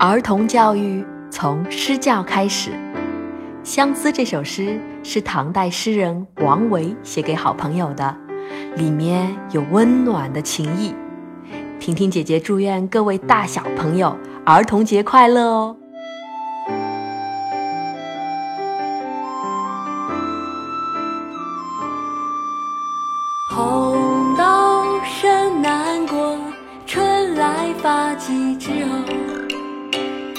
儿童教育从诗教开始，《相思》这首诗是唐代诗人王维写给好朋友的，里面有温暖的情意。婷婷姐姐祝愿各位大小朋友儿童节快乐哦！红豆生南国，春来发几枝哦。